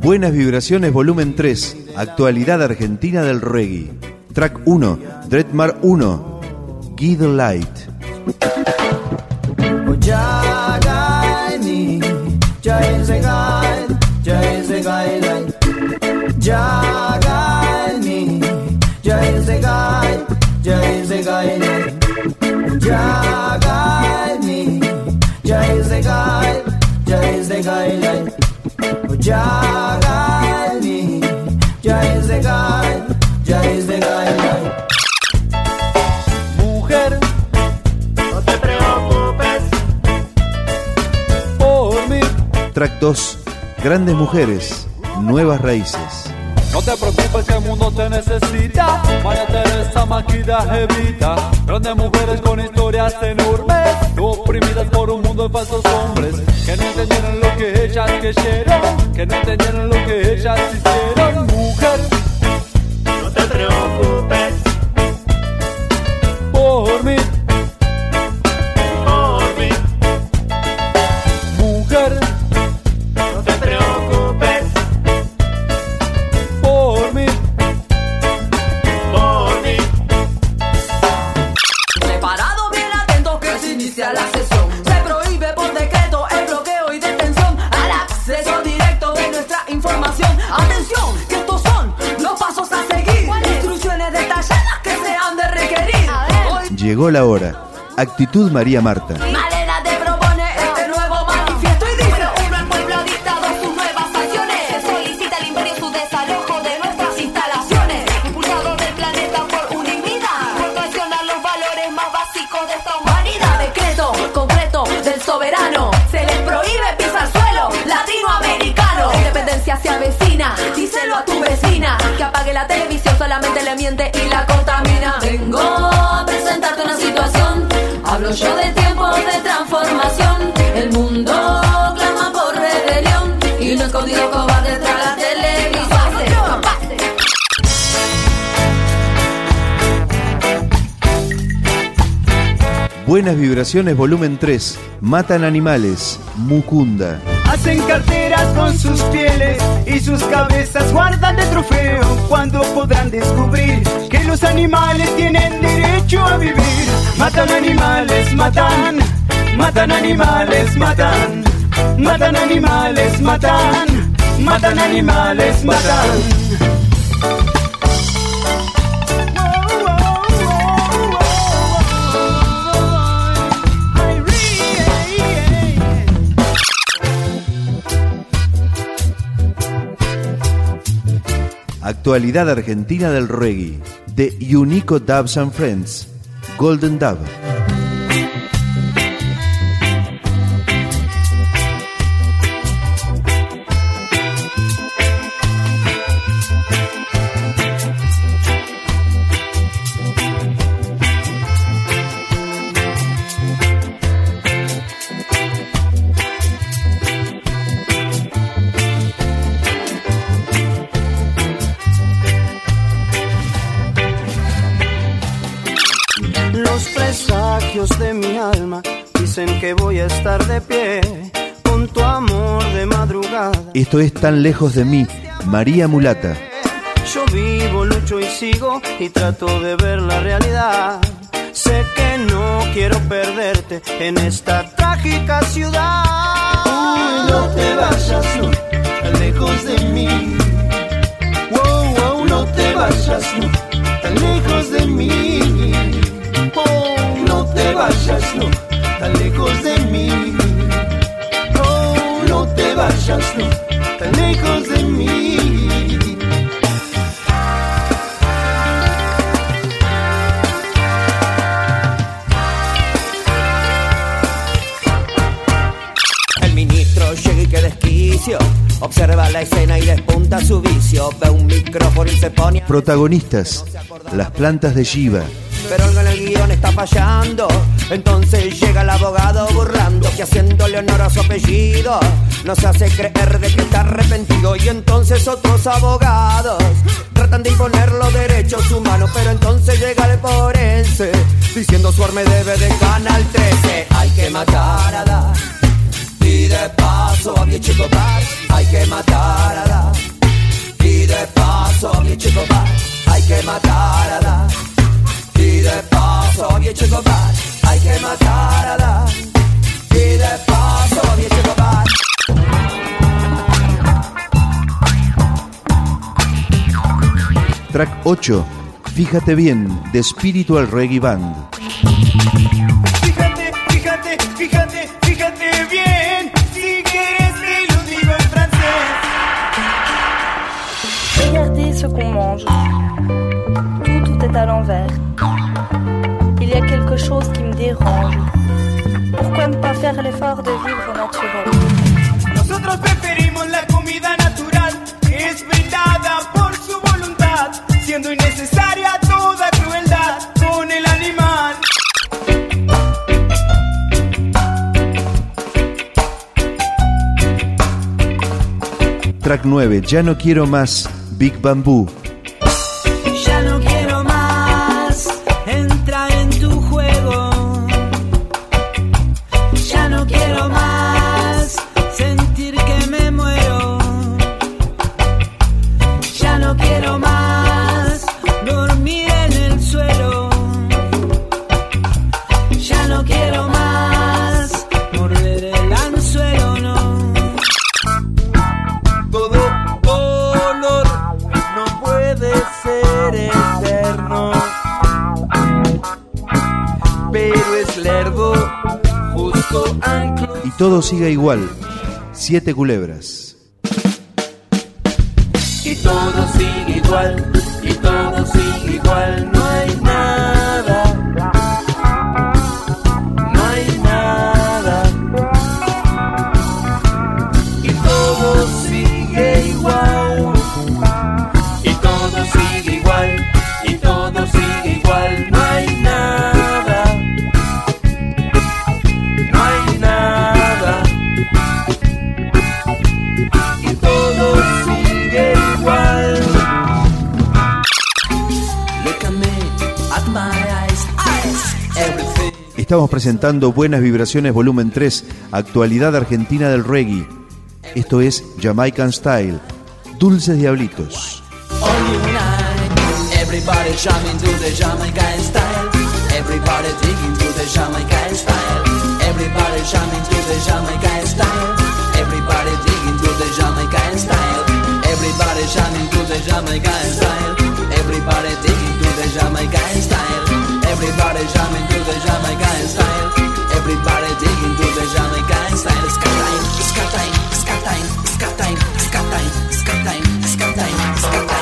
Buenas Vibraciones Volumen 3, Actualidad Argentina del Reggae. Track 1, Dreadmar 1, Guide Light. Oh, ya es gai, ya es gai. Ya es gai. Mujer, no te preocupes por mí. Track 2, Grandes Mujeres, Nuevas Raíces. No te preocupes que el mundo te necesita. María Teresa Maquida Evita. Grandes mujeres con historias enormes. Oprimidas por un mundo de falsos hombres. Que no entendieron lo que ellas hicieron. Mujer, No te preocupes por mí. por mí. Mujer, No te preocupes por mí. por mí. Preparado, bien atento que se inicia la sesión. Se prohíbe por decreto información. Atención, que estos son los pasos a seguir. Instrucciones detalladas que se han de requerir. Hoy Llegó la hora. Actitud María Marta. Díselo a tu vecina. Que apague la televisión, solamente le miente y la contamina. Vengo a presentarte una situación. Hablo yo de tiempos de transformación. El mundo clama por rebelión. Y no escondido cobarde tras la televisión. Buenas Vibraciones Volumen 3, Matan Animales, Mucunda. Hacen carteras con sus pieles y sus cabezas guardan de trofeo. Cuando podrán descubrir que los animales tienen derecho a vivir. Matan animales, matan, matan animales, matan, matan animales, matan, matan animales, matan. Actualidad Argentina del Reggae. De Unico Dubs and Friends, Golden Dub. Esto es tan lejos de mí, María Mulata. Yo vivo, lucho y sigo y trato de ver la realidad. Sé que no quiero perderte en esta trágica ciudad. Uy, no te vayas, no, tan lejos de mí. Wow, wow, no te vayas, no, tan lejos de mí. Oh, no te vayas, no, tan lejos de mí. Oh, no te vayas, no, su vicio. Ve un micrófono y se pone. Protagonistas, las plantas de Shiva, Pero algo en el guion está fallando. Entonces llega el abogado burlando que haciéndole honor a su apellido nos hace creer de que está arrepentido. Y entonces otros abogados tratan de imponer los derechos humanos. Pero entonces llega el forense diciendo su arme debe de Canal 13. Hay que matar a Dan. Y de paso a mi chico. Hay que matar a Dan. De paso mi chico Bar. Hay que matar a Dan. Y de paso mi chico Bar. Hay que matar a Dan. Y de paso mi chico Bar. track 8, Fíjate bien, de Spiritual Reggae Band. Fíjate, fíjate, fíjate, ce qu'on mange. Tout, tout est à l'envers. Il y a quelque chose qui me dérange. Pourquoi ne pas faire l'effort de vivre naturel? Nosotros preferimos la comida natural, que es brindada por su voluntad, siendo innecesaria toda crueldad con el animal. Track 9, Ya no quiero más, Big Bamboo. Y todo sigue igual, Siete culebras. Y todo sigue igual, y todo sigue igual, no hay nada, Estamos presentando Buenas Vibraciones Volumen 3, actualidad argentina del reggae. Esto es Jamaican Style, Dulces Diablitos. Everybody jamming to the Jamaican. Everybody digging to the Jamaican style. Everybody jamming to the Jamaican style. Everybody digging to the Jamaican style. Everybody jamming to the Jamaican style. Everybody digging the Jamaican style. Everybody jamming to the Jamaican style. Everybody digging to the Jamaican style. Time, time, scat time, time, scat time, scat time, scat time, scat time.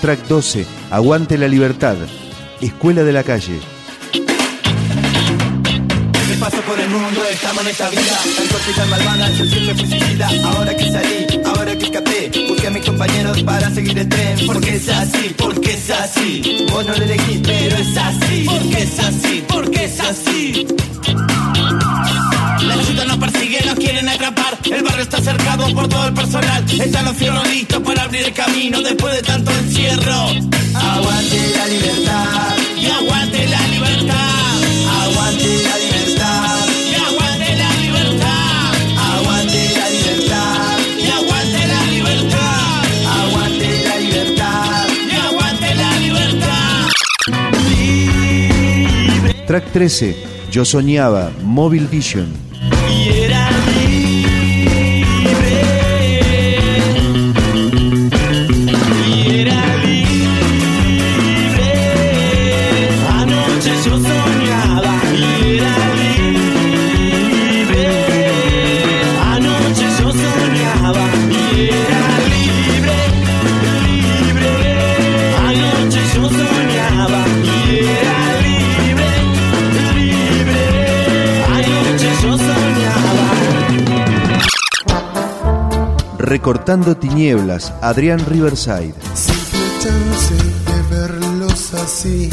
Track 12, Aguante la Libertad, Escuela de la Calle, el mundo, estamos en esta vida. Tan corta y malvada, yo siempre fui suicida Ahora que salí, ahora que escapé Busqué a mis compañeros para seguir el tren. Porque es así, porque es así. Vos no lo elegís, pero es así. Porque es así, porque es así. La chuta nos persigue, nos quieren atrapar. El barrio está cercado por todo el personal. Están los fierros listos para abrir el camino después de tanto encierro. Aguante la libertad Track 13, Yo Soñaba, Mobile Vision. Recortando Tinieblas, Adrián Riverside. Simple chance de verlos así,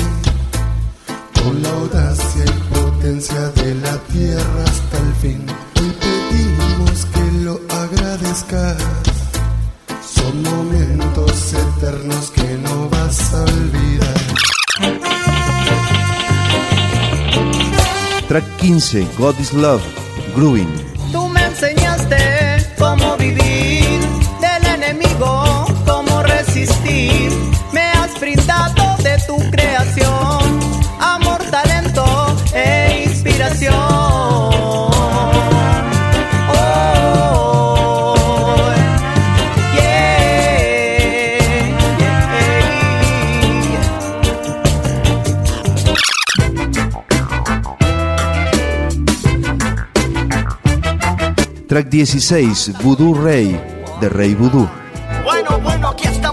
con la audacia y potencia de la tierra hasta el fin. Hoy pedimos que lo agradezcas. Son momentos eternos que no vas a olvidar. Track 15, God is Love, Grooving. Creación, amor, talento e inspiración. Oh, yeah, yeah. Track 16, Voodoo Rey, de Rey Voodoo. Bueno, bueno, aquí estamos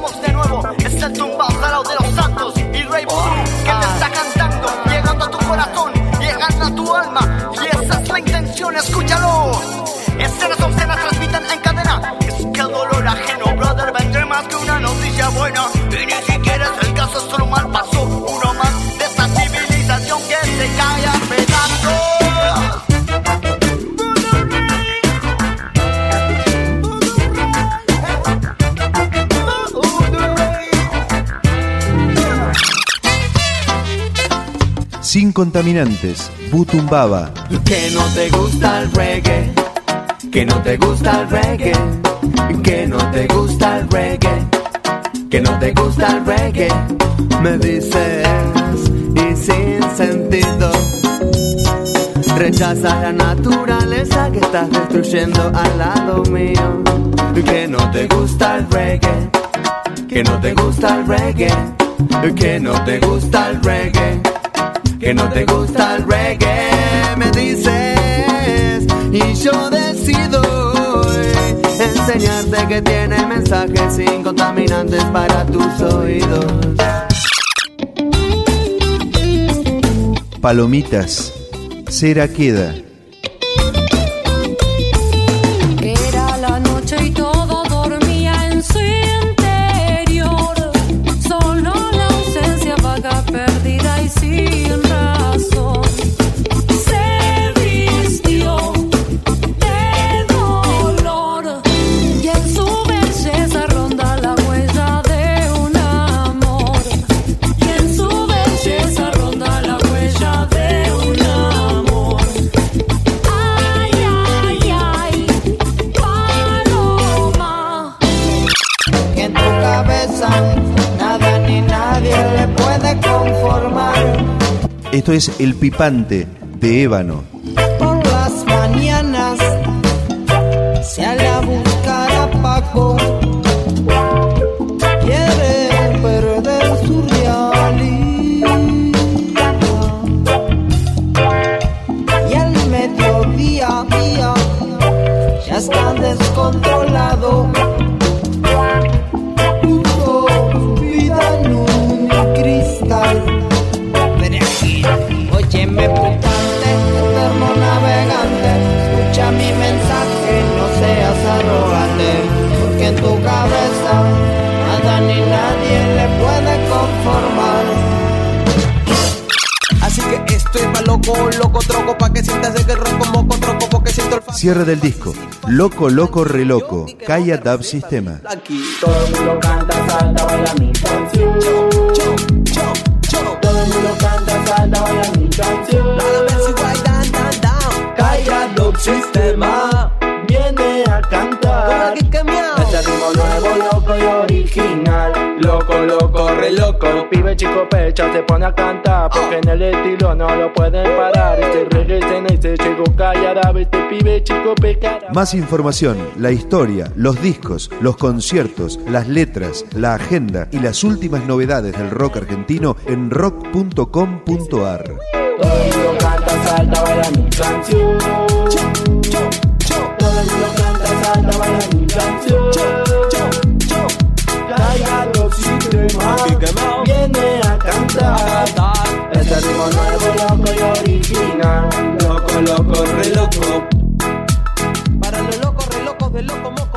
Sin contaminantes, Butumbaba. Que no te gusta el reggae, que no te gusta el reggae, que no te gusta el reggae, que no te gusta el reggae. Me dices y sin sentido. Rechaza la naturaleza que estás destruyendo al lado mío. Que no te gusta el reggae, que no te gusta el reggae, que no te gusta el reggae que no te gusta el reggae, me dices, y yo decido enseñarte que tiene mensajes sin contaminantes para tus oídos. Palomitas, Cera Queda. Esto es El Pipante, de Ébano. Por las mañanas sale a Cierre del disco. Loco, loco, re loco. Kaya Dub Sistema. Aquí todo el mundo canta, salta, baila mi canción. Todo el mundo canta, salta, baila mi canción. Calla Dub Sistema Viene a cantar. Este ritmo nuevo, loco y original. Loco, loco, re loco. Pibe chico pecha se pone a cantar en el estilo no lo pueden parar Este se dice llegó callada Este pibe chico pecara Más información, la historia, los discos, los conciertos, las letras, la agenda y las últimas novedades del rock argentino en rock.com.ar. Todo canta, salta, baila mi canción. Todo canta, salta, baila mi canción. Caiga los sistemas, viene a cantar. Ritmo nuevo, loco y original. Loco, loco, re loco. Para los locos, re locos de loco moco.